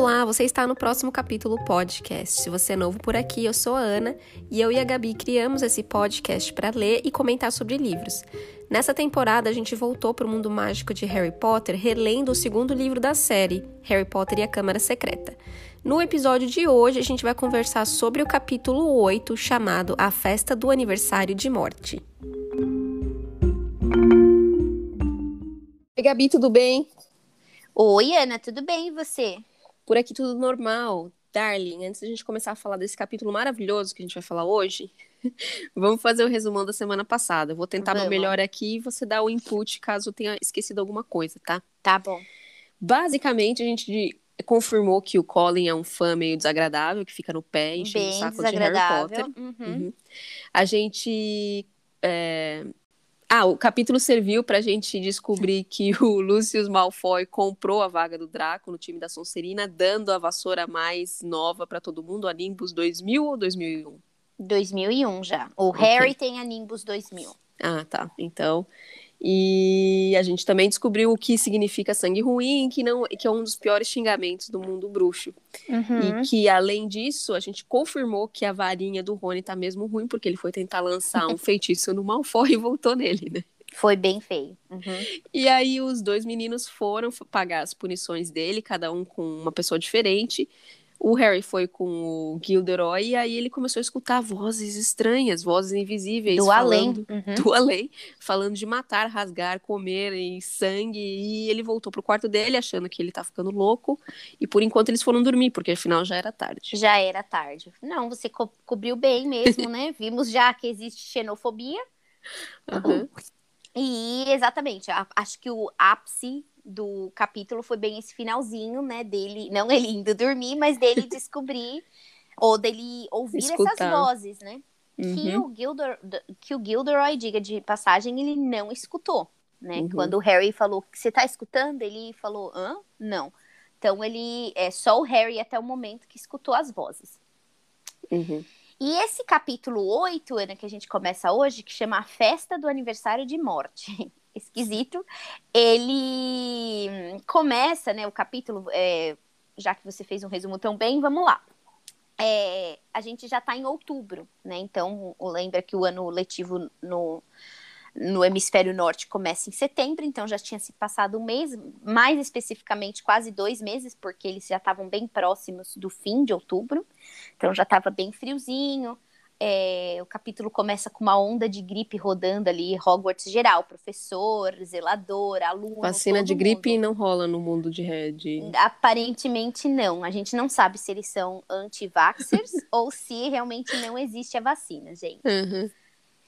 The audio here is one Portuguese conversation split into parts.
Olá, você está no próximo capítulo podcast. Se você é novo por aqui, eu sou a Ana e eu e a Gabi criamos esse podcast para ler e comentar sobre livros. Nessa temporada, a gente voltou para o mundo mágico de Harry Potter, relendo o segundo livro da série, Harry Potter e a Câmara Secreta. No episódio de hoje, a gente vai conversar sobre o capítulo 8, chamado A Festa do Aniversário de Morte. Oi, Gabi, tudo bem? Oi, Ana, tudo bem e você? Por aqui tudo normal. Darling, antes da gente começar a falar desse capítulo maravilhoso que a gente vai falar hoje, vamos fazer o resumão da semana passada. vou tentar meu melhor aqui e você dá o input caso tenha esquecido alguma coisa, tá? Tá bom. Basicamente, a gente confirmou que o Colin é um fã meio desagradável, que fica no pé, enchendo o saco de Harry Potter. Uhum. Uhum. A gente é, ah, o capítulo serviu para a gente descobrir que o Lucius Malfoy comprou a vaga do Draco no time da Sonserina, dando a vassoura mais nova para todo mundo, a Nimbus 2000 ou 2001? 2001 já. O okay. Harry tem a Nimbus 2000. Ah, tá. Então, e a gente também descobriu o que significa sangue ruim, que não, que é um dos piores xingamentos do mundo bruxo. Uhum. E que, além disso, a gente confirmou que a varinha do Rony tá mesmo ruim, porque ele foi tentar lançar um feitiço no Malfoy e voltou nele, né? Foi bem feio. Uhum. E aí os dois meninos foram pagar as punições dele, cada um com uma pessoa diferente. O Harry foi com o Gilderoy e aí ele começou a escutar vozes estranhas, vozes invisíveis. Do falando, além. Uhum. Do além, falando de matar, rasgar, comer e sangue. E ele voltou pro quarto dele achando que ele tá ficando louco. E por enquanto eles foram dormir, porque afinal já era tarde. Já era tarde. Não, você co cobriu bem mesmo, né? Vimos já que existe xenofobia. Uhum. E exatamente, acho que o ápice do capítulo foi bem esse finalzinho, né? Dele, não ele indo dormir, mas dele descobrir, ou dele ouvir Escutar. essas vozes, né? Uhum. Que, o Gilder, que o Gilderoy, diga de passagem, ele não escutou, né? Uhum. Quando o Harry falou você tá escutando, ele falou, hã? Não. Então ele é só o Harry até o momento que escutou as vozes. Uhum. E esse capítulo 8, Ana, que a gente começa hoje, que chama A Festa do Aniversário de Morte. esquisito. Ele começa, né, o capítulo, é, já que você fez um resumo tão bem, vamos lá. É, a gente já está em outubro, né? Então, lembra que o ano letivo no, no hemisfério norte começa em setembro, então já tinha se passado um mês, mais especificamente quase dois meses, porque eles já estavam bem próximos do fim de outubro, então já estava bem friozinho, é, o capítulo começa com uma onda de gripe rodando ali, Hogwarts geral, professor, zelador, aluno. Vacina de gripe mundo. não rola no mundo de Red. Aparentemente não. A gente não sabe se eles são anti-vaxxers ou se realmente não existe a vacina, gente. Uhum.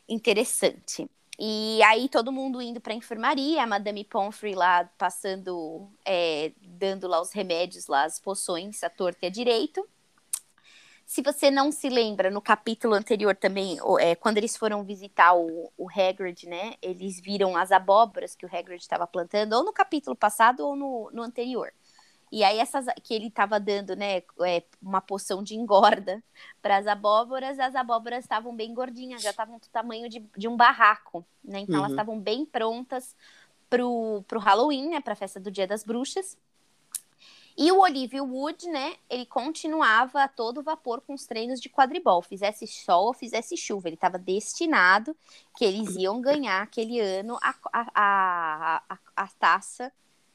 Interessante. E aí todo mundo indo para a enfermaria, a Madame Pomfrey lá passando, é, dando lá os remédios, lá as poções, a torta e a direito. Se você não se lembra, no capítulo anterior também, é, quando eles foram visitar o, o Hagrid, né? Eles viram as abóboras que o Hagrid estava plantando, ou no capítulo passado ou no, no anterior. E aí essas que ele estava dando, né, é, uma poção de engorda para as abóboras, as abóboras estavam bem gordinhas, já estavam do tamanho de, de um barraco, né? Então uhum. elas estavam bem prontas pro, pro Halloween, né, para a festa do Dia das Bruxas. E o Olívio Wood, né, ele continuava a todo vapor com os treinos de quadribol, fizesse sol, fizesse chuva, ele estava destinado que eles iam ganhar aquele ano a, a, a, a, a taça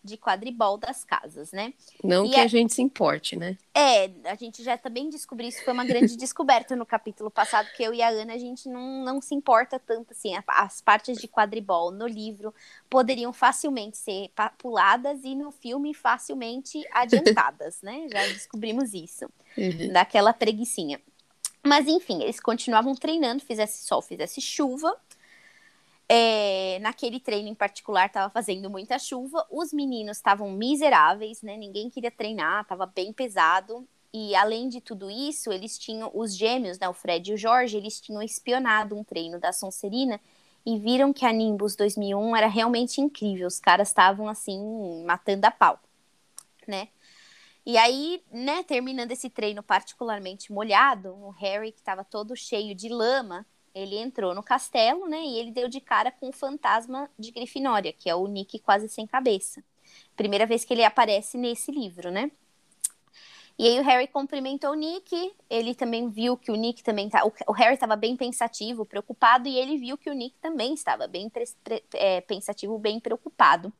de quadribol das casas, né? Não e que a... a gente se importe, né? É, a gente já também descobriu isso, foi uma grande descoberta no capítulo passado, que eu e a Ana, a gente não, não se importa tanto, assim, as partes de quadribol no livro poderiam facilmente ser puladas e no filme facilmente adiantadas, né? Já descobrimos isso, uhum. daquela preguiçinha. Mas enfim, eles continuavam treinando, fizesse sol, fizesse chuva, é, naquele treino em particular estava fazendo muita chuva, os meninos estavam miseráveis, né? Ninguém queria treinar, estava bem pesado. E além de tudo isso, eles tinham os gêmeos, né, o Fred e o Jorge, eles tinham espionado um treino da Sonserina e viram que a Nimbus 2001 era realmente incrível. Os caras estavam assim matando a pau, né? E aí, né, terminando esse treino particularmente molhado, o Harry que estava todo cheio de lama, ele entrou no castelo, né? E ele deu de cara com o fantasma de Grifinória, que é o Nick quase sem cabeça. Primeira vez que ele aparece nesse livro, né? E aí o Harry cumprimentou o Nick, ele também viu que o Nick também tá. O Harry estava bem pensativo, preocupado, e ele viu que o Nick também estava bem é, pensativo, bem preocupado.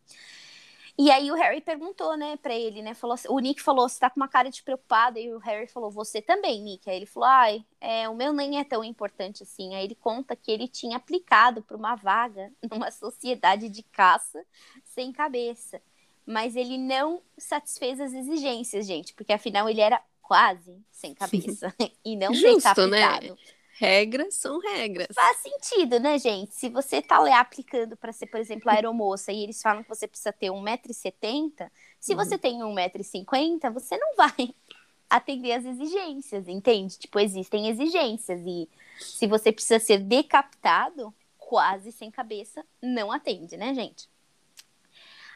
E aí o Harry perguntou, né, pra ele, né? Falou, o Nick falou, você tá com uma cara de preocupado. E o Harry falou, você também, Nick. Aí ele falou, ai, é, o meu nem é tão importante assim. Aí ele conta que ele tinha aplicado para uma vaga numa sociedade de caça sem cabeça. Mas ele não satisfez as exigências, gente, porque afinal ele era quase sem cabeça. e não Justo, né? Regras são regras. Faz sentido, né, gente? Se você tá lá aplicando para ser, por exemplo, aeromoça e eles falam que você precisa ter 1,70m, se uhum. você tem 1,50m, você não vai atender as exigências, entende? Tipo, existem exigências e se você precisa ser decapitado, quase sem cabeça, não atende, né, gente?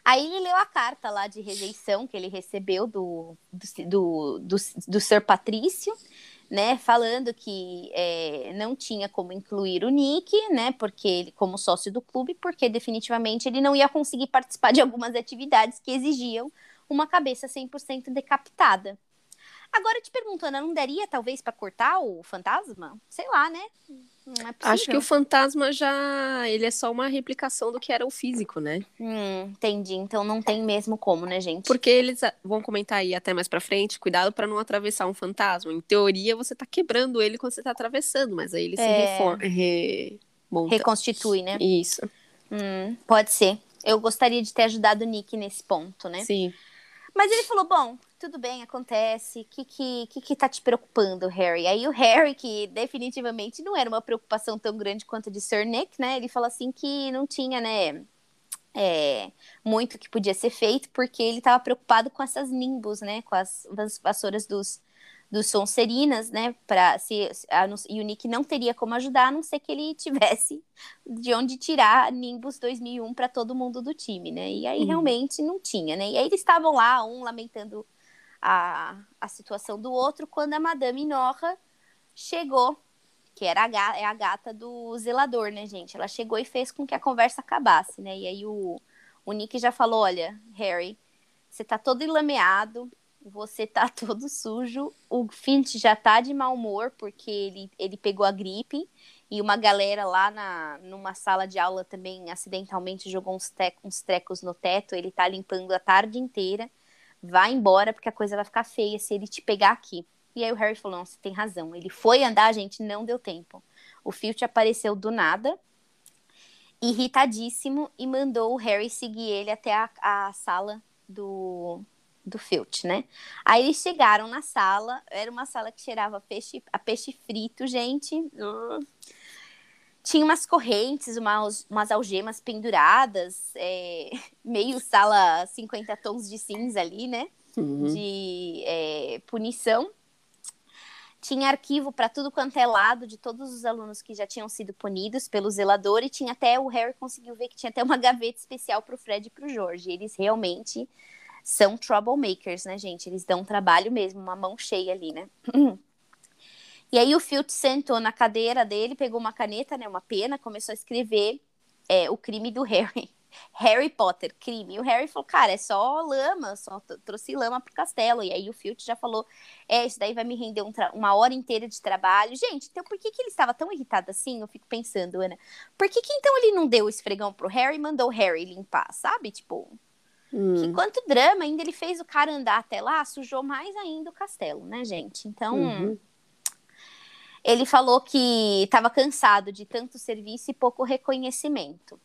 Aí ele leu a carta lá de rejeição que ele recebeu do, do, do, do, do Sir Patrício né, falando que é, não tinha como incluir o Nick, né, porque ele como sócio do clube, porque definitivamente ele não ia conseguir participar de algumas atividades que exigiam uma cabeça 100% decapitada. Agora te pergunto, Ana, não daria talvez para cortar o fantasma? Sei lá, né? É Acho que o fantasma já. Ele é só uma replicação do que era o físico, né? Hum, entendi. Então não tem mesmo como, né, gente? Porque eles ah, vão comentar aí até mais pra frente, cuidado para não atravessar um fantasma. Em teoria, você tá quebrando ele quando você tá atravessando, mas aí ele se é... reforma. Re... Reconstitui, né? Isso. Hum, pode ser. Eu gostaria de ter ajudado o Nick nesse ponto, né? Sim. Mas ele falou: bom, tudo bem, acontece. O que, que, que, que tá te preocupando, Harry? Aí o Harry, que definitivamente não era uma preocupação tão grande quanto a de Sir Nick, né? Ele falou assim que não tinha, né? É, muito que podia ser feito, porque ele estava preocupado com essas nimbus, né? Com as, as vassouras dos, dos Sonserinas, né? Pra, se, a, e o Nick não teria como ajudar, a não ser que ele tivesse de onde tirar Nimbus 2001 para todo mundo do time, né? E aí uhum. realmente não tinha, né? E aí eles estavam lá, um lamentando a, a situação do outro, quando a Madame Norra chegou, que era a, é a gata do zelador, né, gente? Ela chegou e fez com que a conversa acabasse, né? E aí o, o Nick já falou: olha, Harry, você tá todo enlameado, você tá todo sujo, o Finch já tá de mau humor porque ele, ele pegou a gripe e uma galera lá na, numa sala de aula também acidentalmente jogou uns, te, uns trecos no teto, ele tá limpando a tarde inteira, vai embora porque a coisa vai ficar feia se ele te pegar aqui. E aí o Harry falou, não, você tem razão, ele foi andar, gente, não deu tempo. O Filch apareceu do nada, irritadíssimo, e mandou o Harry seguir ele até a, a sala do, do Filch, né? Aí eles chegaram na sala, era uma sala que cheirava peixe, a peixe frito, gente. Tinha umas correntes, umas, umas algemas penduradas, é, meio sala 50 tons de cinza ali, né? Uhum. De é, punição. Tinha arquivo para tudo quanto é lado de todos os alunos que já tinham sido punidos pelo zelador, e tinha até o Harry conseguiu ver que tinha até uma gaveta especial para o Fred e para o George. Eles realmente são troublemakers, né, gente? Eles dão trabalho mesmo, uma mão cheia ali, né? e aí o Filch sentou na cadeira dele, pegou uma caneta, né, uma pena, começou a escrever é, o crime do Harry. Harry Potter, crime. E o Harry falou, cara, é só lama, só trouxe lama pro castelo. E aí o Filch já falou, é, isso daí vai me render um uma hora inteira de trabalho. Gente, então por que, que ele estava tão irritado assim? Eu fico pensando, Ana. Por que, que então ele não deu o esfregão pro Harry e mandou o Harry limpar, sabe? Tipo, Hum. Que quanto drama, ainda ele fez o cara andar até lá, sujou mais ainda o castelo, né, gente? Então, uhum. Ele falou que estava cansado de tanto serviço e pouco reconhecimento.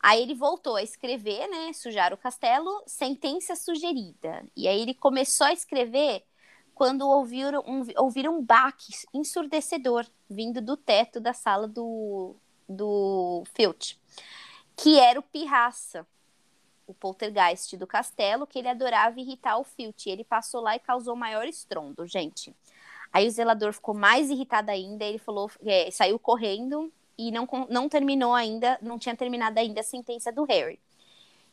Aí ele voltou a escrever, né, sujar o castelo, sentença sugerida. E aí ele começou a escrever quando ouviram um, ouviram um baque ensurdecedor vindo do teto da sala do, do Filch, que era o Pirraça, o poltergeist do castelo, que ele adorava irritar o Filch. Ele passou lá e causou maior estrondo, gente. Aí o zelador ficou mais irritado ainda, ele falou, é, saiu correndo e não, não terminou ainda, não tinha terminado ainda a sentença do Harry.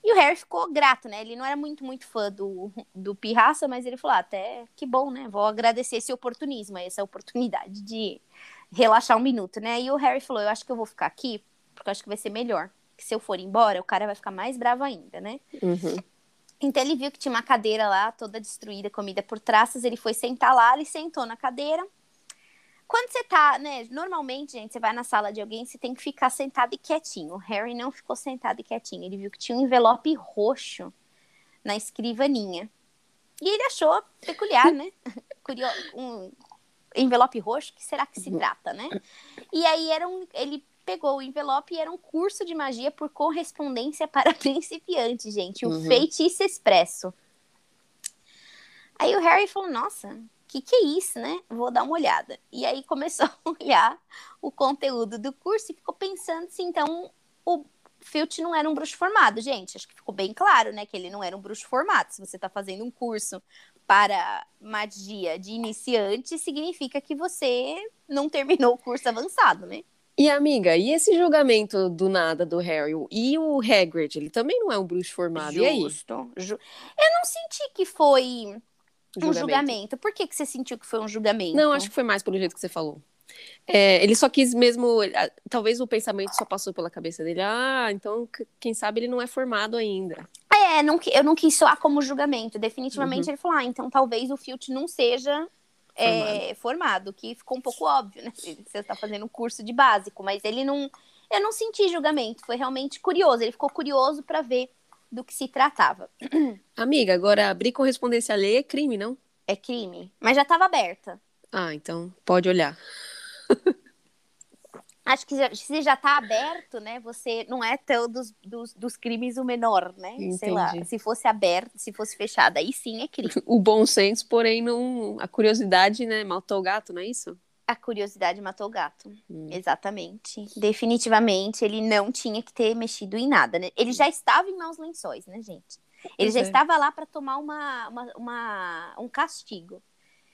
E o Harry ficou grato, né? Ele não era muito, muito fã do, do Pirraça, mas ele falou: ah, até que bom, né? Vou agradecer esse oportunismo, essa oportunidade de relaxar um minuto, né? E o Harry falou: eu acho que eu vou ficar aqui, porque eu acho que vai ser melhor que se eu for embora, o cara vai ficar mais bravo ainda, né? Uhum. Então ele viu que tinha uma cadeira lá, toda destruída, comida por traças. Ele foi sentar lá, ele sentou na cadeira. Quando você tá, né? Normalmente, gente, você vai na sala de alguém, você tem que ficar sentado e quietinho. O Harry não ficou sentado e quietinho. Ele viu que tinha um envelope roxo na escrivaninha. E ele achou peculiar, né? Curio... Um envelope roxo, que será que se uhum. trata, né? E aí era um, ele pegou o envelope e era um curso de magia por correspondência para principiantes, gente. O uhum. Feitiço Expresso. Aí o Harry falou: Nossa, o que, que é isso, né? Vou dar uma olhada. E aí começou a olhar o conteúdo do curso e ficou pensando se então o Filch não era um bruxo formado. Gente, acho que ficou bem claro, né? Que ele não era um bruxo formado. Se você está fazendo um curso para magia de iniciante, significa que você não terminou o curso avançado, né? E amiga, e esse julgamento do nada do Harry? E o Hagrid, ele também não é um bruxo formado, Justo. e aí? Eu não senti que foi um julgamento. Por que, que você sentiu que foi um julgamento? Não, acho que foi mais pelo jeito que você falou. É, ele só quis mesmo. Talvez o pensamento só passou pela cabeça dele. Ah, então quem sabe ele não é formado ainda. É, não, eu não quis soar como julgamento. Definitivamente uhum. ele falou: ah, então talvez o Filch não seja é, formado, que ficou um pouco óbvio, né? Você está fazendo um curso de básico, mas ele não. Eu não senti julgamento, foi realmente curioso. Ele ficou curioso para ver do que se tratava. Amiga, agora abrir correspondência alheia é crime, não? É crime, mas já estava aberta. Ah, então pode olhar. Acho que se já está aberto, né? Você não é tão dos, dos, dos crimes o menor, né? Entendi. Sei lá. Se fosse aberto, se fosse fechado, aí sim é crime. O bom senso, porém, não. A curiosidade, né? Matou o gato, não é isso? A curiosidade matou o gato. Hum. Exatamente. Definitivamente, ele não tinha que ter mexido em nada, né? Ele já estava em maus lençóis, né, gente? Ele pois já é. estava lá para tomar uma, uma, uma, um castigo.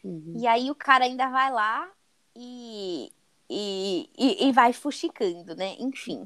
Uhum. E aí o cara ainda vai lá e, e, e, e vai fuxicando, né? Enfim.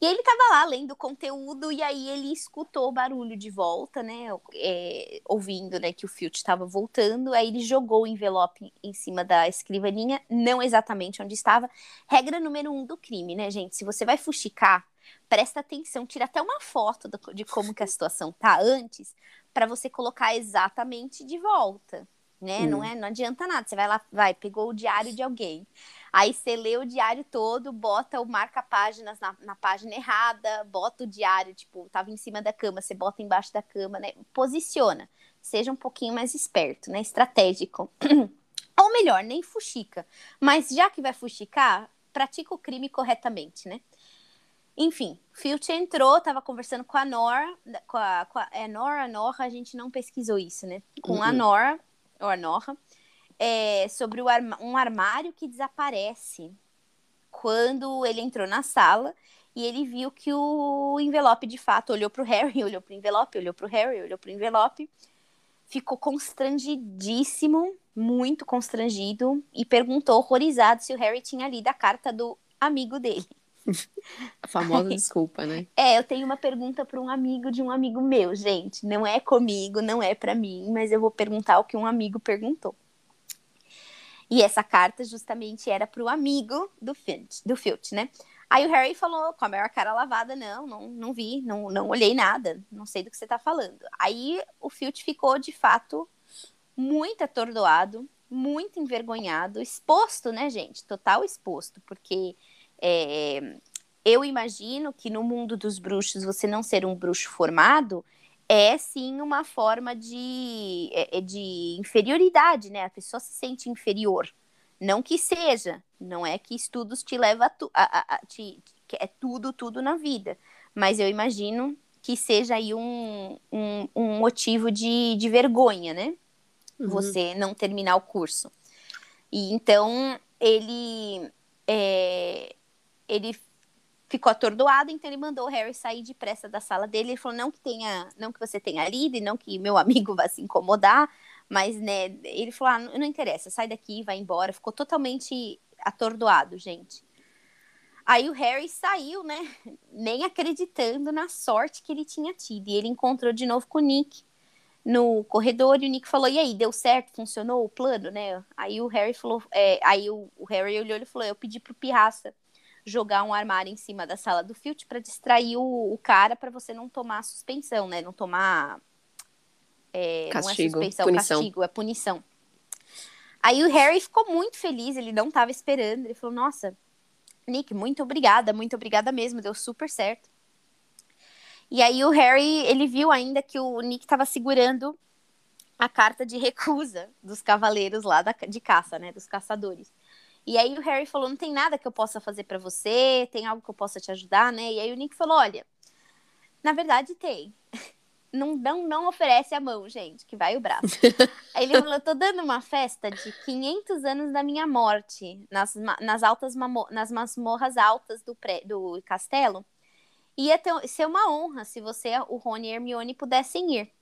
E ele tava lá lendo conteúdo e aí ele escutou o barulho de volta, né? É, ouvindo, né, que o Filch estava voltando. Aí ele jogou o envelope em cima da escrivaninha, não exatamente onde estava. Regra número um do crime, né, gente? Se você vai fuxicar, presta atenção, tira até uma foto do, de como que a situação tá antes, para você colocar exatamente de volta né? Hum. Não é, não adianta nada. Você vai lá, vai, pegou o diário de alguém. Aí você lê o diário todo, bota o marca-páginas na, na página errada, bota o diário, tipo, tava em cima da cama, você bota embaixo da cama, né? Posiciona. Seja um pouquinho mais esperto, né? Estratégico. Ou melhor, nem fuxica. Mas já que vai fuxicar, pratica o crime corretamente, né? Enfim, Filch entrou, tava conversando com a Nora, com a, com a é Nora, Nora, a gente não pesquisou isso, né? Com uhum. a Nora, ou a Norra, é, sobre arma um armário que desaparece quando ele entrou na sala e ele viu que o envelope de fato olhou para o Harry, olhou para o envelope, olhou para o Harry, olhou para o envelope, ficou constrangidíssimo, muito constrangido e perguntou horrorizado se o Harry tinha lido a carta do amigo dele. A famosa desculpa, né? É, eu tenho uma pergunta para um amigo de um amigo meu, gente. Não é comigo, não é para mim, mas eu vou perguntar o que um amigo perguntou. E essa carta justamente era para o amigo do Filch, do Filch, né? Aí o Harry falou com a maior cara lavada: não, não, não vi, não, não olhei nada, não sei do que você está falando. Aí o Filch ficou de fato muito atordoado, muito envergonhado, exposto, né, gente? Total exposto, porque é, eu imagino que no mundo dos bruxos, você não ser um bruxo formado é sim uma forma de, é, é, de inferioridade, né? A pessoa se sente inferior. Não que seja, não é que estudos te leva a, tu, a, a, a te, é tudo, tudo na vida. Mas eu imagino que seja aí um, um, um motivo de, de vergonha, né? Uhum. Você não terminar o curso. E então ele é, ele ficou atordoado, então ele mandou o Harry sair depressa da sala dele. Ele falou: não que tenha, não que você tenha lido e não que meu amigo vá se incomodar, mas né, ele falou: ah, não, interessa, sai daqui, vai embora. Ficou totalmente atordoado, gente. Aí o Harry saiu, né? Nem acreditando na sorte que ele tinha tido. E ele encontrou de novo com o Nick no corredor e o Nick falou: E aí, deu certo? Funcionou o plano, né? Aí o Harry falou: é, Aí o, o Harry olhou e falou: Eu pedi pro Pirraça jogar um armário em cima da sala do Filch para distrair o, o cara para você não tomar suspensão, né? Não tomar É, castigo, não é suspensão, punição. castigo, é punição. Aí o Harry ficou muito feliz, ele não estava esperando. Ele falou: Nossa, Nick, muito obrigada, muito obrigada mesmo, deu super certo. E aí o Harry, ele viu ainda que o Nick estava segurando a carta de recusa dos cavaleiros lá da, de caça, né, dos caçadores. E aí o Harry falou: "Não tem nada que eu possa fazer para você? Tem algo que eu possa te ajudar, né?" E aí o Nick falou: "Olha, na verdade tem. Não, não, não oferece a mão, gente, que vai o braço. Aí ele falou: tô dando uma festa de 500 anos da minha morte nas, nas altas nas masmorras altas do, pré, do castelo. Ia ter, ser uma honra se você, o Rony e a Hermione pudessem ir.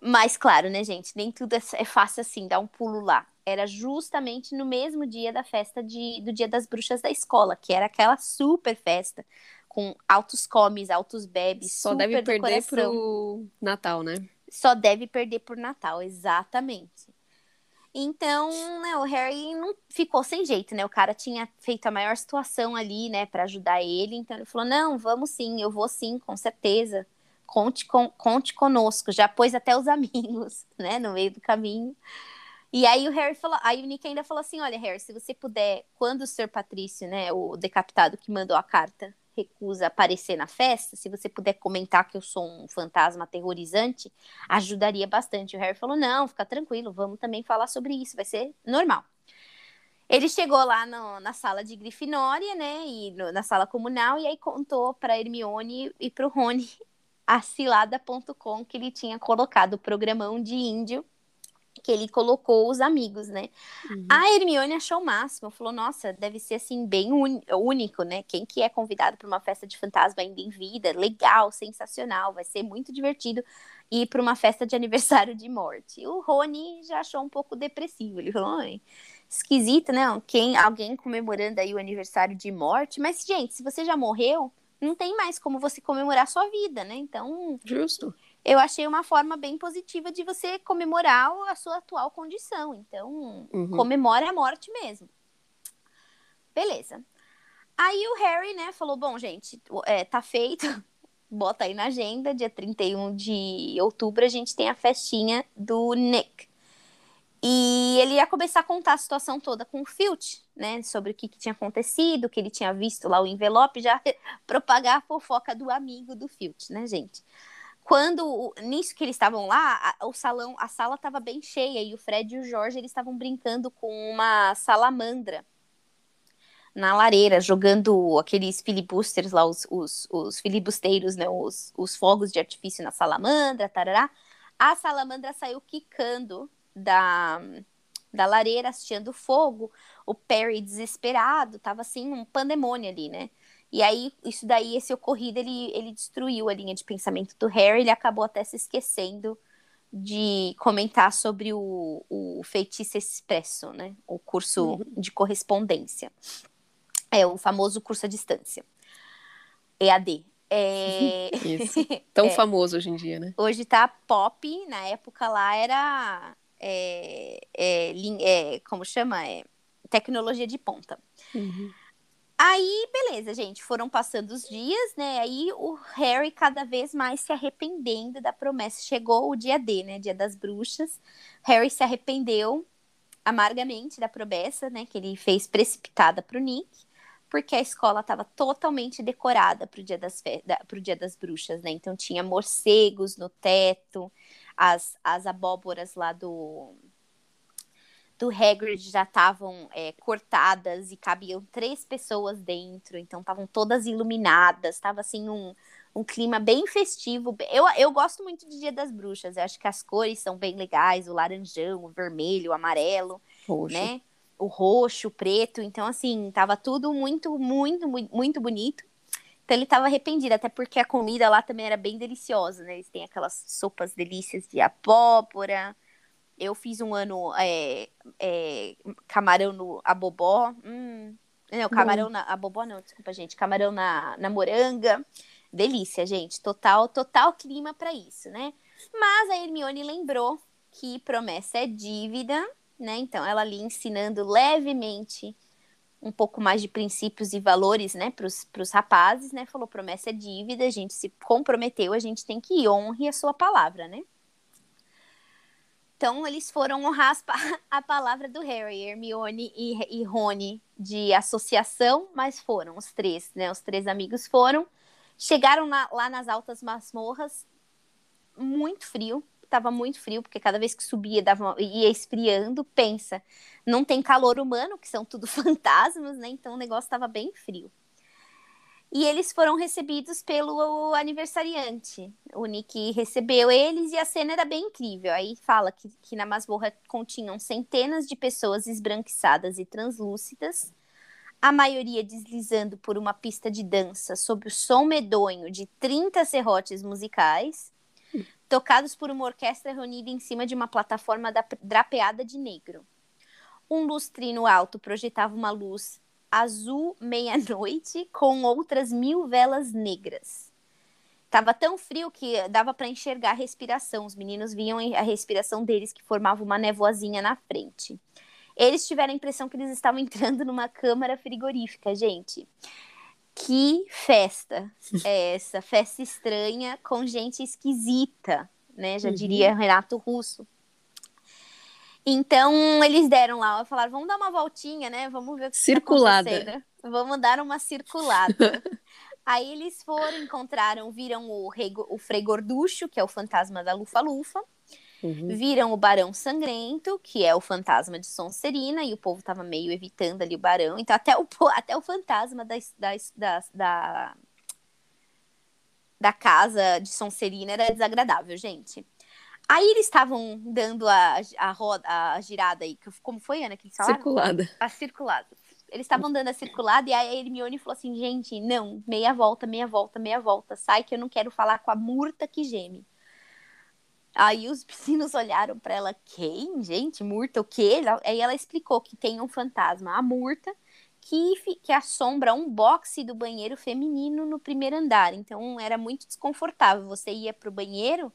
Mas, claro, né, gente? Nem tudo é, é fácil assim, dar um pulo lá. Era justamente no mesmo dia da festa de, do Dia das Bruxas da escola, que era aquela super festa com altos comes, altos bebes, Só super deve perder decoração. pro Natal, né? Só deve perder por Natal, exatamente. Então, né, o Harry não ficou sem jeito, né? O cara tinha feito a maior situação ali, né, para ajudar ele. Então ele falou: "Não, vamos sim, eu vou sim, com certeza. Conte com, conte conosco". Já pôs até os amigos, né, no meio do caminho. E aí o Harry falou, aí o Nick ainda falou assim: "Olha, Harry, se você puder, quando o Sr. Patrício, né, o decapitado que mandou a carta, recusa aparecer na festa, se você puder comentar que eu sou um fantasma aterrorizante, ajudaria bastante. O Harry falou: não, fica tranquilo, vamos também falar sobre isso, vai ser normal. Ele chegou lá no, na sala de Grifinória, né, e no, na sala comunal, e aí contou para Hermione e para o Rony a cilada.com que ele tinha colocado o programão de índio que ele colocou os amigos, né? Uhum. A Hermione achou o máximo, falou: "Nossa, deve ser assim bem único, né? Quem que é convidado para uma festa de fantasma ainda em vida? Legal, sensacional, vai ser muito divertido ir para uma festa de aniversário de morte". O Rony já achou um pouco depressivo, ele falou: "Esquisito, né? Quem alguém comemorando aí o aniversário de morte, mas gente, se você já morreu, não tem mais como você comemorar a sua vida, né? Então, justo eu achei uma forma bem positiva de você comemorar a sua atual condição. Então, uhum. comemora a morte mesmo. Beleza. Aí o Harry, né, falou: bom, gente, é, tá feito. Bota aí na agenda, dia 31 de outubro, a gente tem a festinha do Nick. E ele ia começar a contar a situação toda com o Filch, né? Sobre o que, que tinha acontecido, que ele tinha visto lá o envelope, já propagar a fofoca do amigo do Filch, né, gente? Quando nisso que eles estavam lá, a, o salão, a sala estava bem cheia e o Fred e o Jorge eles estavam brincando com uma salamandra na lareira, jogando aqueles filibusters lá, os, os, os filibusteiros, né, os, os fogos de artifício na salamandra, tarará. A salamandra saiu quicando da, da lareira, assistindo fogo. O Perry desesperado, tava assim, um pandemônio ali, né? E aí, isso daí, esse ocorrido, ele, ele destruiu a linha de pensamento do Harry, ele acabou até se esquecendo de comentar sobre o, o feitiço expresso, né? O curso uhum. de correspondência. É o famoso curso à distância. EAD. É... Isso. Tão é. famoso hoje em dia, né? Hoje tá pop, na época lá era. É, é, é como chama? É, tecnologia de ponta. Uhum. Aí, beleza, gente, foram passando os dias, né? Aí o Harry cada vez mais se arrependendo da promessa. Chegou o dia D, né? Dia das bruxas. Harry se arrependeu amargamente da promessa, né? Que ele fez precipitada pro Nick, porque a escola estava totalmente decorada pro dia das fe... pro dia das bruxas, né? Então tinha morcegos no teto, as, as abóboras lá do do Hagrid já estavam é, cortadas e cabiam três pessoas dentro, então estavam todas iluminadas, estava assim um, um clima bem festivo. Eu, eu gosto muito de Dia das Bruxas, eu acho que as cores são bem legais, o laranjão, o vermelho, o amarelo, roxo. né? O roxo, o preto, então assim, tava tudo muito, muito, muito bonito. Então ele estava arrependido, até porque a comida lá também era bem deliciosa, né? Eles têm aquelas sopas delícias de abóbora, eu fiz um ano é, é, camarão no abobó. Hum, não, camarão na abobó não, desculpa, gente. Camarão na, na moranga. Delícia, gente. Total, total clima para isso, né? Mas a Hermione lembrou que promessa é dívida, né? Então ela ali ensinando levemente um pouco mais de princípios e valores, né, para os rapazes, né? Falou promessa é dívida, a gente se comprometeu, a gente tem que honrar a sua palavra, né? Então eles foram honrar a palavra do Harry, Hermione e, e Rony de associação, mas foram os três, né? Os três amigos foram. Chegaram na, lá nas altas masmorras, muito frio, tava muito frio, porque cada vez que subia dava, ia esfriando. Pensa, não tem calor humano, que são tudo fantasmas, né? Então o negócio tava bem frio. E eles foram recebidos pelo aniversariante. O Nick recebeu eles e a cena era bem incrível. Aí fala que, que na masmorra continham centenas de pessoas esbranquiçadas e translúcidas, a maioria deslizando por uma pista de dança sob o som medonho de 30 serrotes musicais, tocados por uma orquestra reunida em cima de uma plataforma drapeada de negro. Um lustrino alto projetava uma luz azul meia-noite com outras mil velas negras. Tava tão frio que dava para enxergar a respiração. Os meninos viam a respiração deles que formava uma nevoazinha na frente. Eles tiveram a impressão que eles estavam entrando numa câmara frigorífica, gente. Que festa é essa? Festa estranha com gente esquisita, né? Já uhum. diria Renato Russo. Então, eles deram lá, falaram, vamos dar uma voltinha, né? Vamos ver o que tá Circulada. Tá vamos dar uma circulada. Aí eles foram, encontraram, viram o, rei, o Frei Gorducho, que é o fantasma da Lufa-Lufa. Uhum. Viram o Barão Sangrento, que é o fantasma de Sonserina, e o povo tava meio evitando ali o Barão. Então, até o, até o fantasma da, da, da, da, da casa de Sonserina era desagradável, gente. Aí eles estavam dando a, a roda, a girada aí, como foi, Ana, que eles falaram? Circulada. A circulada. Eles estavam dando a circulada e aí a Hermione falou assim, gente, não, meia volta, meia volta, meia volta, sai que eu não quero falar com a murta que geme. Aí os piscinos olharam para ela, quem, gente, murta, o quê? Aí ela explicou que tem um fantasma, a murta, que, que assombra um boxe do banheiro feminino no primeiro andar. Então era muito desconfortável. Você ia pro banheiro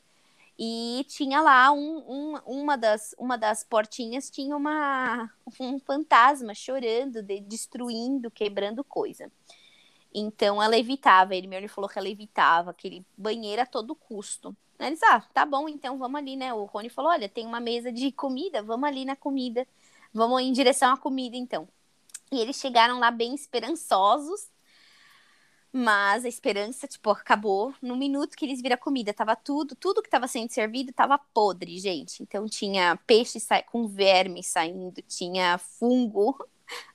e tinha lá um, um, uma, das, uma das portinhas, tinha uma, um fantasma chorando, de, destruindo, quebrando coisa. Então ela evitava, ele me falou que ela evitava aquele banheiro a todo custo. Aí eles, ah, tá bom, então vamos ali, né? O Rony falou: olha, tem uma mesa de comida, vamos ali na comida, vamos em direção à comida, então. E eles chegaram lá bem esperançosos, mas a esperança, tipo, acabou no minuto que eles viram a comida. Tava tudo, tudo que estava sendo servido tava podre, gente. Então tinha peixe com verme saindo, tinha fungo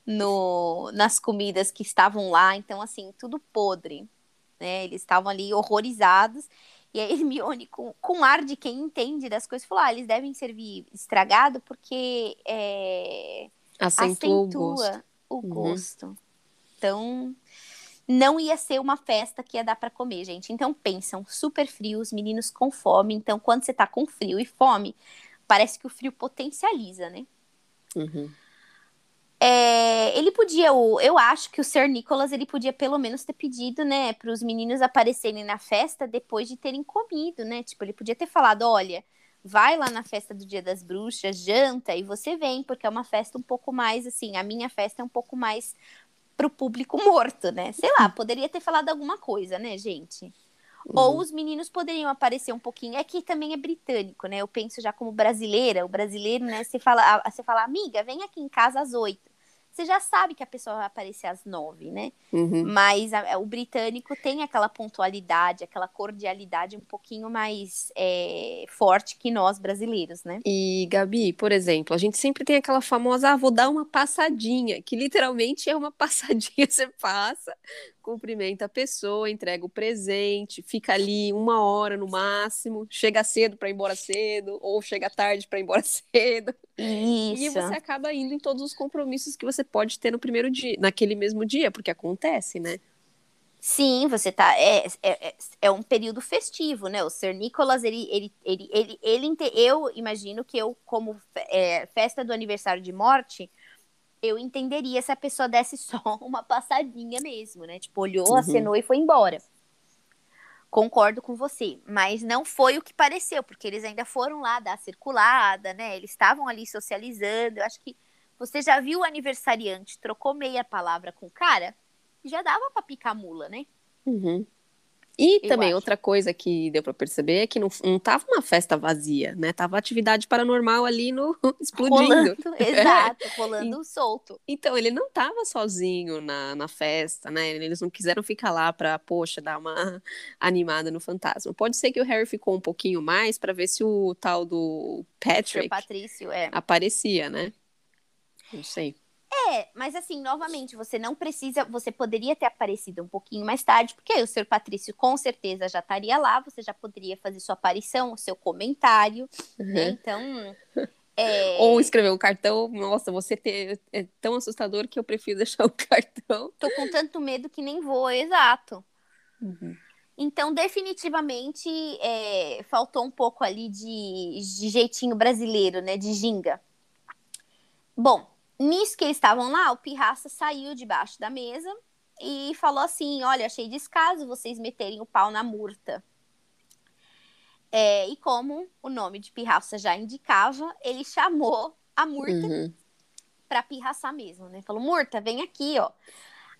no, nas comidas que estavam lá. Então, assim, tudo podre. Né? Eles estavam ali horrorizados. E a Hermione, com, com ar de quem entende das coisas, falou: ah, eles devem servir estragado porque é, acentua, acentua, o gosto. O uhum. gosto. Então, não ia ser uma festa que ia dar para comer, gente. Então pensam, super frio, os meninos com fome. Então, quando você tá com frio e fome, parece que o frio potencializa, né? Uhum. É, ele podia, eu acho que o Sir Nicholas ele podia pelo menos ter pedido, né, para os meninos aparecerem na festa depois de terem comido, né? Tipo, ele podia ter falado, olha, vai lá na festa do Dia das Bruxas, janta e você vem, porque é uma festa um pouco mais assim, a minha festa é um pouco mais pro público morto, né? Sei lá, poderia ter falado alguma coisa, né, gente? Uhum. Ou os meninos poderiam aparecer um pouquinho. É que também é britânico, né? Eu penso já como brasileira. O brasileiro, né? Você fala, você fala, amiga, vem aqui em casa às oito você já sabe que a pessoa vai aparecer às nove, né? Uhum. Mas a, o britânico tem aquela pontualidade, aquela cordialidade um pouquinho mais é, forte que nós brasileiros, né? E, Gabi, por exemplo, a gente sempre tem aquela famosa, ah, vou dar uma passadinha, que literalmente é uma passadinha, você passa, cumprimenta a pessoa, entrega o presente, fica ali uma hora no máximo, chega cedo para ir embora cedo, ou chega tarde para ir embora cedo. Isso. E você acaba indo em todos os compromissos que você pode ter no primeiro dia, naquele mesmo dia, porque acontece, né? Sim, você tá. É, é, é, é um período festivo, né? O Sir Nicholas, ele, ele, ele, ele, ele, eu imagino que eu, como é, festa do aniversário de morte, eu entenderia se a pessoa desse só uma passadinha mesmo, né? Tipo, olhou, uhum. acenou e foi embora. Concordo com você, mas não foi o que pareceu, porque eles ainda foram lá dar circulada, né? Eles estavam ali socializando. Eu acho que você já viu o aniversariante, trocou meia palavra com o cara, já dava pra picar mula, né? Uhum. E também acho. outra coisa que deu para perceber é que não, não tava uma festa vazia, né? Tava atividade paranormal ali no explodindo. Rolando, exato, rolando e, solto. Então, ele não tava sozinho na, na festa, né? Eles não quiseram ficar lá para, poxa, dar uma animada no fantasma. Pode ser que o Harry ficou um pouquinho mais para ver se o tal do Patrick Patrício, é. aparecia, né? Não sei. É, mas assim, novamente, você não precisa, você poderia ter aparecido um pouquinho mais tarde, porque aí o senhor Patrício com certeza já estaria lá, você já poderia fazer sua aparição, o seu comentário, né? uhum. né? Então. É... Ou escrever um cartão, nossa, você é tão assustador que eu prefiro deixar o cartão. Tô com tanto medo que nem vou, exato. Uhum. Então, definitivamente, é, faltou um pouco ali de, de jeitinho brasileiro, né? De ginga. Bom, Nisso que eles estavam lá, o Pirraça saiu debaixo da mesa e falou assim: Olha, achei descaso vocês meterem o pau na murta. É, e como o nome de Pirraça já indicava, ele chamou a murta uhum. para pirraçar mesmo, né? Falou: Murta, vem aqui, ó.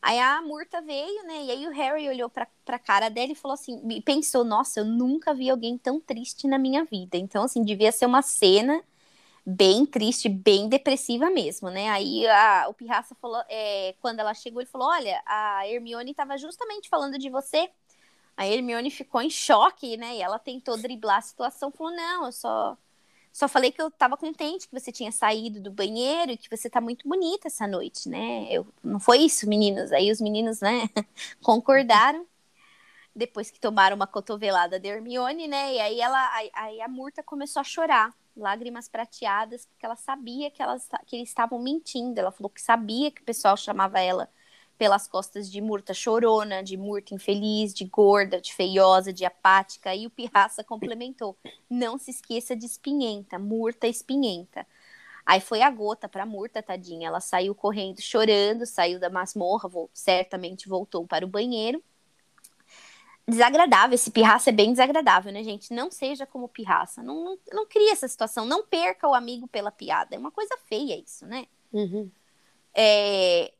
Aí a Murta veio, né? E aí o Harry olhou pra, pra cara dela e falou assim: e pensou, nossa, eu nunca vi alguém tão triste na minha vida. Então, assim, devia ser uma cena bem triste, bem depressiva mesmo, né? Aí a, o Pirraça falou, é, quando ela chegou, ele falou: Olha, a Hermione estava justamente falando de você. A Hermione ficou em choque, né? E ela tentou driblar a situação, falou: Não, eu só. Só falei que eu estava contente que você tinha saído do banheiro e que você tá muito bonita essa noite, né? Eu, não foi isso, meninos? Aí os meninos, né, concordaram depois que tomaram uma cotovelada da Hermione, né? E aí ela, aí a Murta começou a chorar lágrimas prateadas, porque ela sabia que, elas, que eles estavam mentindo. Ela falou que sabia que o pessoal chamava ela pelas costas de murta chorona, de murta infeliz, de gorda, de feiosa, de apática. E o Pirraça complementou: não se esqueça de espinhenta, murta espinhenta. Aí foi a gota para murta, tadinha. Ela saiu correndo, chorando, saiu da masmorra, certamente voltou para o banheiro desagradável. Esse pirraça é bem desagradável, né, gente? Não seja como pirraça. Não, não, não cria essa situação. Não perca o amigo pela piada. É uma coisa feia isso, né? Uhum. É...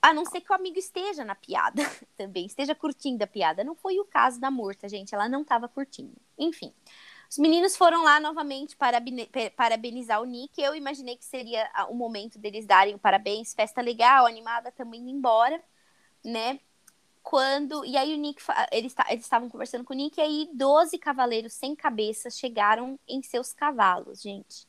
A não ser que o amigo esteja na piada também, esteja curtindo a piada. Não foi o caso da Murta, gente. Ela não estava curtindo. Enfim. Os meninos foram lá novamente para parabenizar o Nick. Eu imaginei que seria o momento deles darem o parabéns, festa legal, animada, também indo embora, né? Quando. E aí o Nick. Eles estavam conversando com o Nick, e aí 12 cavaleiros sem cabeça chegaram em seus cavalos, gente.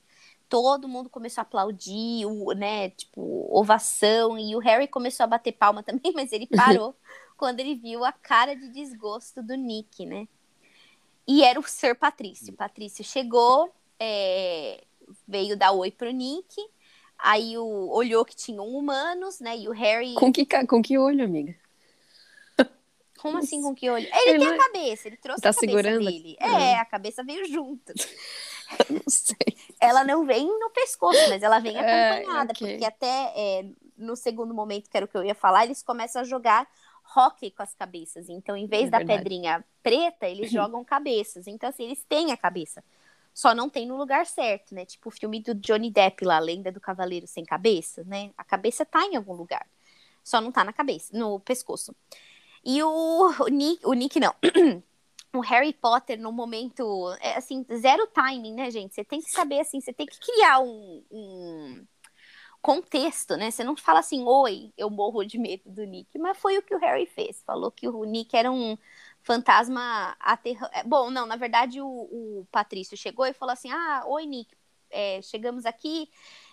Todo mundo começou a aplaudir, o, né? Tipo, ovação. E o Harry começou a bater palma também, mas ele parou quando ele viu a cara de desgosto do Nick, né? E era o Sir Patrício. Patrício chegou, é, veio dar oi pro Nick. Aí o, olhou que tinham humanos, né? E o Harry. Com que, com que olho, amiga? Como assim com que olho? Ele, ele tem a cabeça, ele trouxe tá a cabeça segurando? dele. É, a cabeça veio junto. não sei. Ela não vem no pescoço, mas ela vem é, acompanhada, é, okay. porque até é, no segundo momento, que era o que eu ia falar, eles começam a jogar hockey com as cabeças. Então, em vez é da verdade. pedrinha preta, eles jogam cabeças. Então, assim, eles têm a cabeça. Só não tem no lugar certo, né? Tipo o filme do Johnny Depp lá, Lenda do Cavaleiro Sem Cabeça, né? A cabeça tá em algum lugar. Só não tá na cabeça, no pescoço. E o, o Nick, o Nick não. o Harry Potter no momento, é, assim, zero timing, né, gente? Você tem que saber, assim, você tem que criar um, um, contexto, né? Você não fala assim, oi, eu morro de medo do Nick, mas foi o que o Harry fez. Falou que o Nick era um fantasma aterrado. É, bom, não, na verdade o, o Patrício chegou e falou assim, ah, oi, Nick, é, chegamos aqui,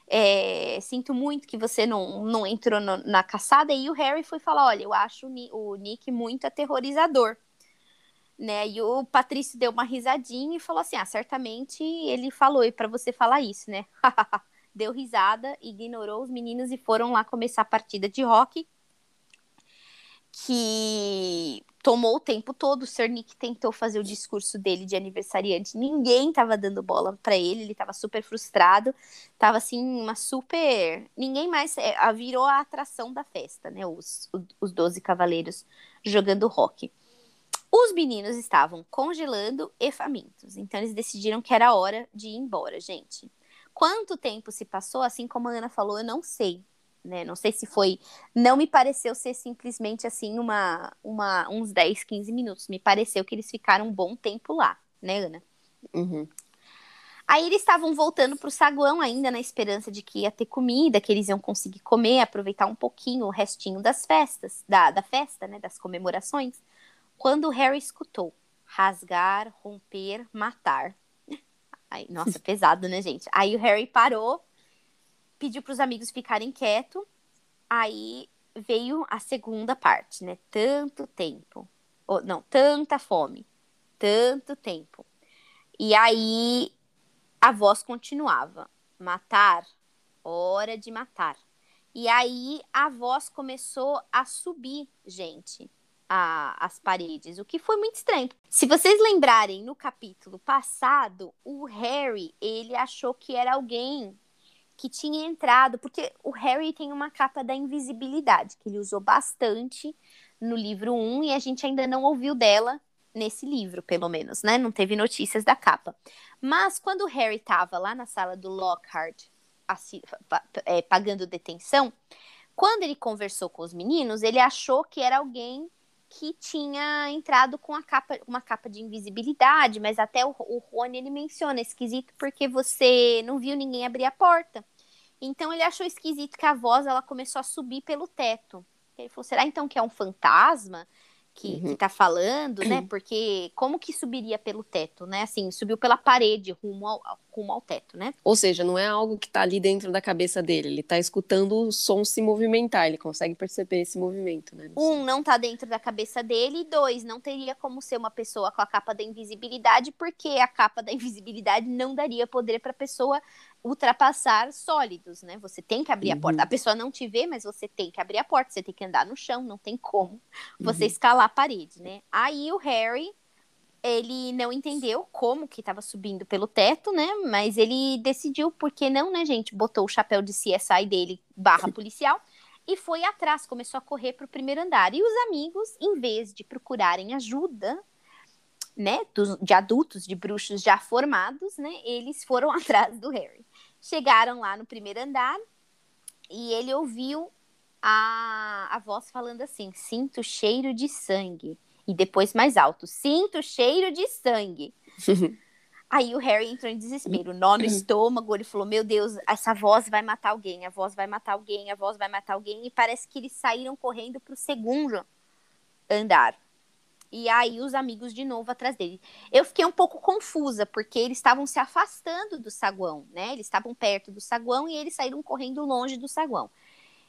é, sinto muito que você não, não entrou no, na caçada. E o Harry foi falar: olha, eu acho o, Nick muito aterrorizador. Né? E o Patrício deu uma risadinha e falou assim: ah, certamente ele falou para você falar isso, né? deu risada, ignorou os meninos e foram lá começar a partida de rock. Que tomou o tempo todo. O Sir Nick tentou fazer o discurso dele de aniversariante. Ninguém tava dando bola para ele, ele tava super frustrado. Tava assim, uma super. Ninguém mais. É, virou a atração da festa, né? Os, os 12 cavaleiros jogando rock. Os meninos estavam congelando e famintos. Então eles decidiram que era hora de ir embora, gente. Quanto tempo se passou, assim como a Ana falou, eu não sei. Né? Não sei se foi. Não me pareceu ser simplesmente assim uma, uma, uns 10, 15 minutos. Me pareceu que eles ficaram um bom tempo lá, né, Ana? Uhum. Aí eles estavam voltando para o saguão ainda na esperança de que ia ter comida, que eles iam conseguir comer, aproveitar um pouquinho o restinho das festas, da, da festa, né, das comemorações, quando o Harry escutou rasgar, romper, matar. Aí, nossa, pesado, né, gente? Aí o Harry parou, pediu para os amigos ficarem quietos. Aí veio a segunda parte, né? Tanto tempo. Oh, não, tanta fome. Tanto tempo. E aí a voz continuava: matar, hora de matar. E aí a voz começou a subir, gente, a, as paredes, o que foi muito estranho. Se vocês lembrarem, no capítulo passado, o Harry, ele achou que era alguém que tinha entrado, porque o Harry tem uma capa da invisibilidade, que ele usou bastante no livro 1 e a gente ainda não ouviu dela nesse livro, pelo menos, né? Não teve notícias da capa. Mas quando o Harry estava lá na sala do Lockhart, assim, é, pagando detenção, quando ele conversou com os meninos, ele achou que era alguém que tinha entrado com a capa, uma capa de invisibilidade, mas até o, o Rony ele menciona esquisito porque você não viu ninguém abrir a porta. Então ele achou esquisito que a voz ela começou a subir pelo teto. Ele falou: será então que é um fantasma? Que, uhum. que tá falando, né? Porque como que subiria pelo teto, né? Assim, subiu pela parede rumo ao, rumo ao teto, né? Ou seja, não é algo que tá ali dentro da cabeça dele, ele tá escutando o som se movimentar, ele consegue perceber esse movimento, né? Um, não tá dentro da cabeça dele, e dois, não teria como ser uma pessoa com a capa da invisibilidade, porque a capa da invisibilidade não daria poder para a pessoa ultrapassar sólidos, né? Você tem que abrir uhum. a porta. A uhum. pessoa não te vê, mas você tem que abrir a porta, você tem que andar no chão, não tem como você uhum. escalar a parede, né? Aí o Harry, ele não entendeu como que estava subindo pelo teto, né? Mas ele decidiu, por que não, né, gente? Botou o chapéu de CSI dele, barra policial, e foi atrás, começou a correr para o primeiro andar. E os amigos, em vez de procurarem ajuda, né, dos, de adultos, de bruxos já formados, né, eles foram atrás do Harry. Chegaram lá no primeiro andar e ele ouviu a, a voz falando assim: Sinto cheiro de sangue. E depois mais alto: Sinto cheiro de sangue. Aí o Harry entrou em desespero, nó no estômago. Ele falou: Meu Deus, essa voz vai matar alguém, a voz vai matar alguém, a voz vai matar alguém. E parece que eles saíram correndo para o segundo andar. E aí os amigos de novo atrás dele. Eu fiquei um pouco confusa, porque eles estavam se afastando do saguão, né? Eles estavam perto do saguão e eles saíram correndo longe do saguão.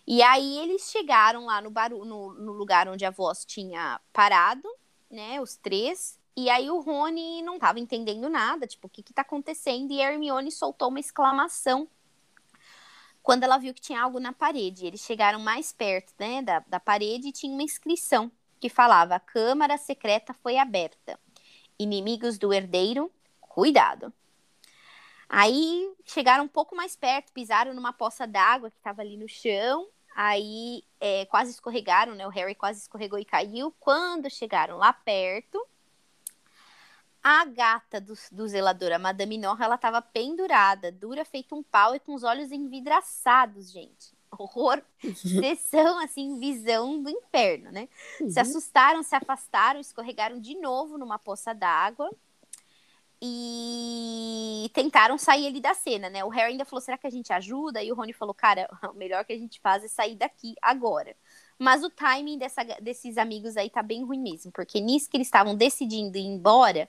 E aí eles chegaram lá no, baru no, no lugar onde a voz tinha parado, né? Os três. E aí o Rony não estava entendendo nada, tipo, o que que tá acontecendo? E a Hermione soltou uma exclamação quando ela viu que tinha algo na parede. Eles chegaram mais perto, né, da, da parede e tinha uma inscrição que falava: a Câmara Secreta foi aberta. Inimigos do herdeiro, cuidado. Aí chegaram um pouco mais perto, pisaram numa poça d'água que estava ali no chão. Aí é, quase escorregaram, né? O Harry quase escorregou e caiu. Quando chegaram lá perto, a gata do, do zelador, a Madame Norra, ela estava pendurada, dura feito um pau e com os olhos envidraçados, gente horror, sessão, assim, visão do inferno, né? Uhum. Se assustaram, se afastaram, escorregaram de novo numa poça d'água e tentaram sair ali da cena, né? O Harry ainda falou: será que a gente ajuda? E o Rony falou: cara, o melhor que a gente faz é sair daqui agora. Mas o timing dessa, desses amigos aí tá bem ruim mesmo, porque nisso que eles estavam decidindo ir embora,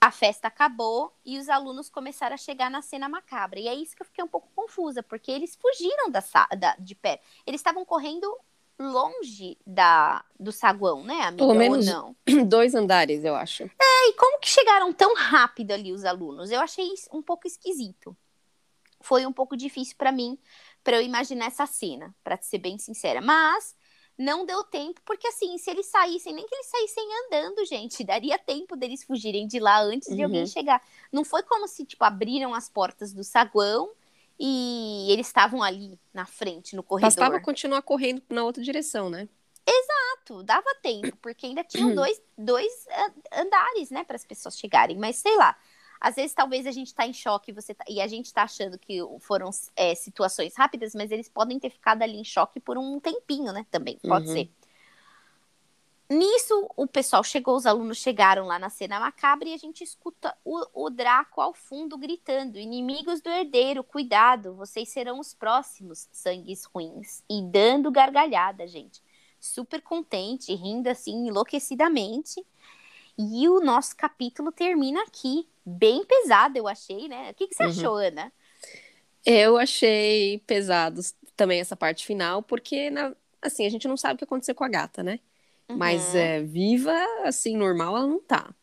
a festa acabou e os alunos começaram a chegar na cena macabra. E é isso que eu fiquei um pouco confusa, porque eles fugiram da, da de pé. Eles estavam correndo longe da do saguão, né, amiga? Pelo menos não? dois andares, eu acho. É, e como que chegaram tão rápido ali os alunos? Eu achei um pouco esquisito. Foi um pouco difícil para mim, para eu imaginar essa cena, para ser bem sincera. Mas não deu tempo, porque assim, se eles saíssem, nem que eles saíssem andando, gente, daria tempo deles fugirem de lá antes de alguém uhum. chegar. Não foi como se, tipo, abriram as portas do saguão e eles estavam ali na frente, no corredor. Bastava continuar correndo na outra direção, né? Exato, dava tempo, porque ainda tinham dois, dois andares, né, para as pessoas chegarem, mas sei lá. Às vezes talvez a gente tá em choque você tá, e a gente tá achando que foram é, situações rápidas, mas eles podem ter ficado ali em choque por um tempinho, né? Também pode uhum. ser. Nisso, o pessoal chegou, os alunos chegaram lá na cena macabra e a gente escuta o, o Draco ao fundo gritando: Inimigos do herdeiro, cuidado, vocês serão os próximos sangues ruins. E dando gargalhada, gente. Super contente, rindo assim enlouquecidamente. E o nosso capítulo termina aqui. Bem pesado, eu achei, né? O que, que você uhum. achou, Ana? Eu achei pesado também essa parte final, porque, na, assim, a gente não sabe o que aconteceu com a gata, né? Uhum. Mas é, viva, assim, normal, ela não tá.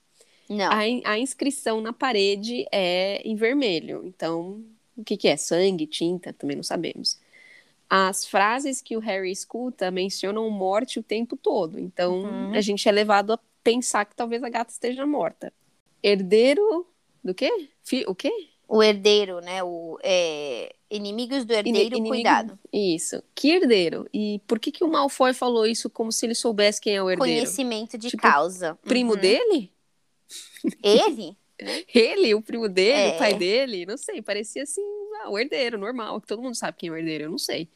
Não. A, a inscrição na parede é em vermelho. Então, o que, que é? Sangue, tinta? Também não sabemos. As frases que o Harry escuta mencionam morte o tempo todo. Então, uhum. a gente é levado a pensar que talvez a gata esteja morta. Herdeiro do quê? Fi o quê? O herdeiro, né? O, é... Inimigos do herdeiro, Inimigo... cuidado. Isso. Que herdeiro? E por que, que o Malfoy falou isso como se ele soubesse quem é o herdeiro? Conhecimento de tipo, causa. Primo uhum. dele? Ele? ele, o primo dele, é. o pai dele? Não sei, parecia assim, ah, o herdeiro, normal. Todo mundo sabe quem é o herdeiro, eu não sei.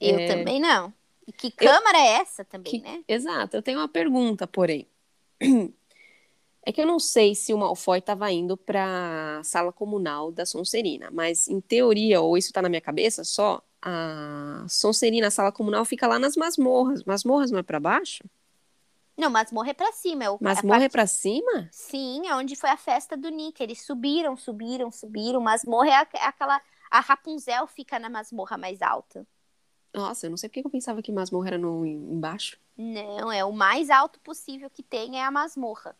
Eu é... também não. E que câmara eu... é essa também, que... né? Exato. Eu tenho uma pergunta, porém. É que eu não sei se o Malfoy estava indo para a sala comunal da Sonserina, mas em teoria, ou isso está na minha cabeça só, a Sonserina, a sala comunal, fica lá nas masmorras. Masmorras não é para baixo? Não, masmorra é pra cima. É o, masmorra é, parte... é pra cima? Sim, é onde foi a festa do Nick. Eles subiram, subiram, subiram. Masmorra é, é aquela. A Rapunzel fica na masmorra mais alta. Nossa, eu não sei porque eu pensava que masmorra era no embaixo. Não, é o mais alto possível que tem é a masmorra.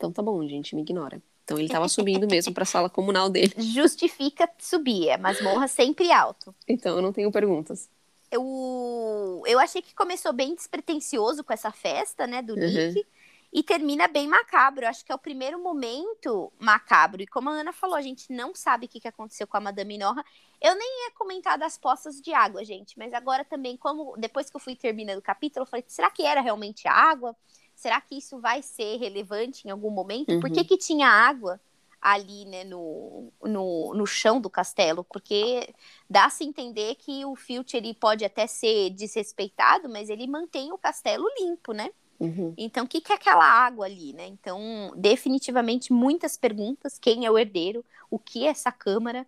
Então tá bom, gente, me ignora. Então ele tava subindo mesmo para a sala comunal dele. Justifica subir, é masmorra sempre alto. Então eu não tenho perguntas. Eu, eu achei que começou bem despretensioso com essa festa, né, do uhum. Nick. E termina bem macabro. Eu acho que é o primeiro momento macabro. E como a Ana falou, a gente não sabe o que aconteceu com a Madame Norra. Eu nem ia comentar das poças de água, gente. Mas agora também, como depois que eu fui terminando o capítulo, eu falei, será que era realmente água? Será que isso vai ser relevante em algum momento? Uhum. Por que, uhum. que tinha água ali, né, no, no, no chão do castelo? Porque dá-se entender que o Filch, ele pode até ser desrespeitado, mas ele mantém o castelo limpo, né? Uhum. Então, o que, que é aquela água ali, né? Então, definitivamente, muitas perguntas. Quem é o herdeiro? O que é essa câmara?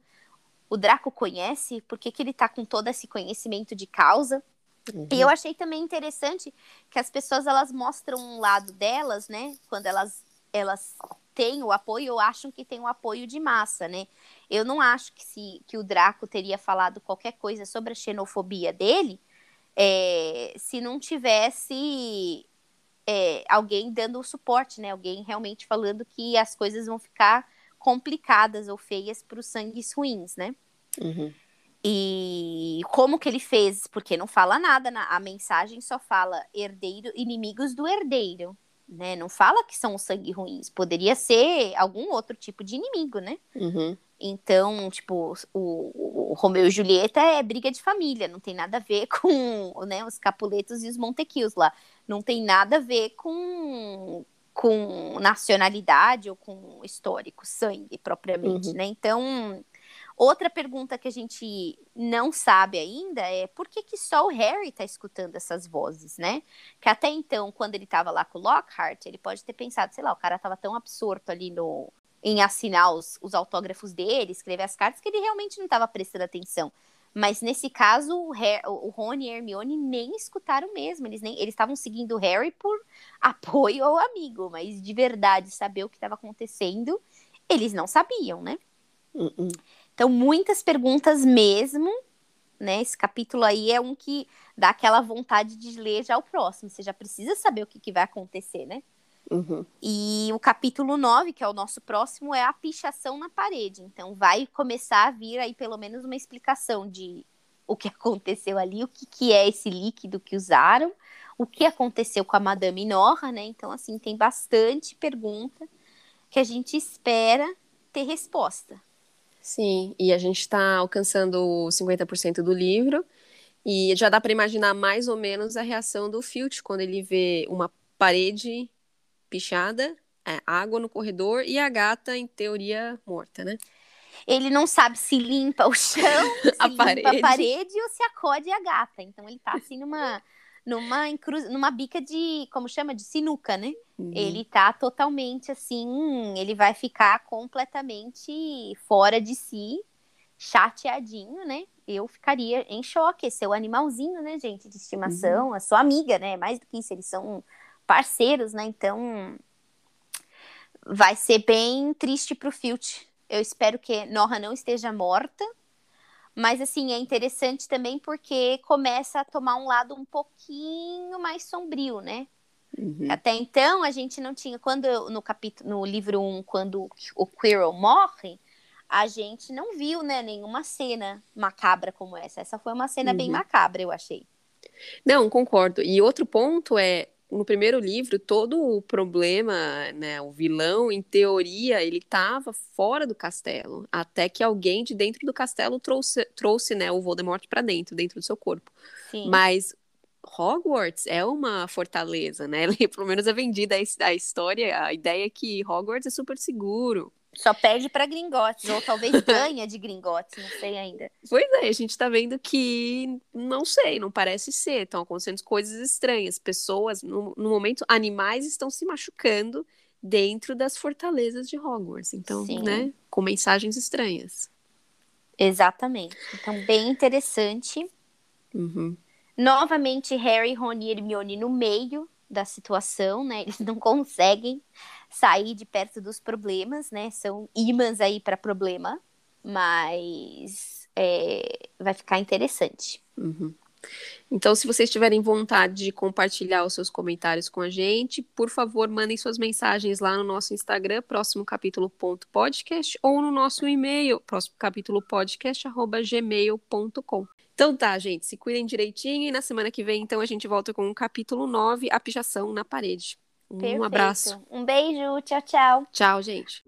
O Draco conhece? Por que, que ele tá com todo esse conhecimento de causa? Uhum. E eu achei também interessante que as pessoas elas mostram um lado delas, né? Quando elas elas têm o apoio ou acham que tem o apoio de massa, né? Eu não acho que se que o Draco teria falado qualquer coisa sobre a xenofobia dele, é, se não tivesse é, alguém dando o suporte, né? Alguém realmente falando que as coisas vão ficar complicadas ou feias para os sangues ruins, né? Uhum. E como que ele fez? Porque não fala nada, na, a mensagem só fala herdeiro, inimigos do herdeiro, né? Não fala que são os sangue ruins. Poderia ser algum outro tipo de inimigo, né? Uhum. Então, tipo, o, o, Romeu e Julieta é briga de família, não tem nada a ver com né, os Capuletos e os Montequios lá. Não tem nada a ver com, com nacionalidade ou com histórico, sangue propriamente, uhum. né? Então, Outra pergunta que a gente não sabe ainda é por que, que só o Harry está escutando essas vozes, né? Que até então, quando ele estava lá com o Lockhart, ele pode ter pensado, sei lá, o cara estava tão absorto ali no, em assinar os, os autógrafos dele, escrever as cartas, que ele realmente não estava prestando atenção. Mas nesse caso, o, o Rony e a Hermione nem escutaram mesmo. Eles nem eles estavam seguindo o Harry por apoio ao amigo, mas de verdade saber o que estava acontecendo, eles não sabiam, né? Uh -uh. Então, muitas perguntas mesmo, né? Esse capítulo aí é um que dá aquela vontade de ler já o próximo. Você já precisa saber o que, que vai acontecer, né? Uhum. E o capítulo 9, que é o nosso próximo, é a pichação na parede. Então, vai começar a vir aí pelo menos uma explicação de o que aconteceu ali, o que, que é esse líquido que usaram, o que aconteceu com a Madame Norra, né? Então, assim, tem bastante pergunta que a gente espera ter resposta. Sim, e a gente está alcançando 50% do livro, e já dá para imaginar mais ou menos a reação do Filch quando ele vê uma parede pichada é, água no corredor e a gata, em teoria, morta, né? Ele não sabe se limpa o chão, se a, limpa parede. a parede ou se acode a gata. Então ele tá assim numa numa encruz... numa bica de, como chama, de sinuca, né? Uhum. Ele tá totalmente assim, ele vai ficar completamente fora de si, chateadinho, né? Eu ficaria em choque, seu animalzinho, né, gente, de estimação, uhum. a sua amiga, né? Mais do que isso, eles são parceiros, né? Então vai ser bem triste pro Filch. Eu espero que Norra não esteja morta. Mas assim, é interessante também porque começa a tomar um lado um pouquinho mais sombrio, né? Uhum. Até então a gente não tinha. Quando no capítulo, no livro 1, um, quando o Quirrell morre, a gente não viu, né, nenhuma cena macabra como essa. Essa foi uma cena uhum. bem macabra, eu achei. Não, concordo. E outro ponto é no primeiro livro, todo o problema, né, o vilão, em teoria, ele estava fora do castelo, até que alguém de dentro do castelo trouxe, trouxe né, o Voldemort para dentro, dentro do seu corpo. Sim. Mas Hogwarts é uma fortaleza, né? Pelo menos é vendida a história, a ideia é que Hogwarts é super seguro. Só perde para Gringotts, ou talvez ganha de Gringotts, não sei ainda. Pois é, a gente tá vendo que não sei, não parece ser. Estão acontecendo coisas estranhas. Pessoas, no, no, momento, animais estão se machucando dentro das fortalezas de Hogwarts. Então, Sim. né, com mensagens estranhas. Exatamente. Então, bem interessante. Uhum. Novamente, Harry, Rony e Hermione no meio da situação, né? Eles não conseguem sair de perto dos problemas, né? São imãs aí para problema, mas é, vai ficar interessante. Uhum. Então, se vocês tiverem vontade de compartilhar os seus comentários com a gente, por favor, mandem suas mensagens lá no nosso Instagram, próximo capítulo ponto podcast, ou no nosso e-mail, próximo capítulo podcast, arroba gmail.com. Então tá, gente, se cuidem direitinho e na semana que vem, então, a gente volta com o capítulo 9, a pichação na parede. Um Perfeito. abraço. Um beijo. Tchau, tchau. Tchau, gente.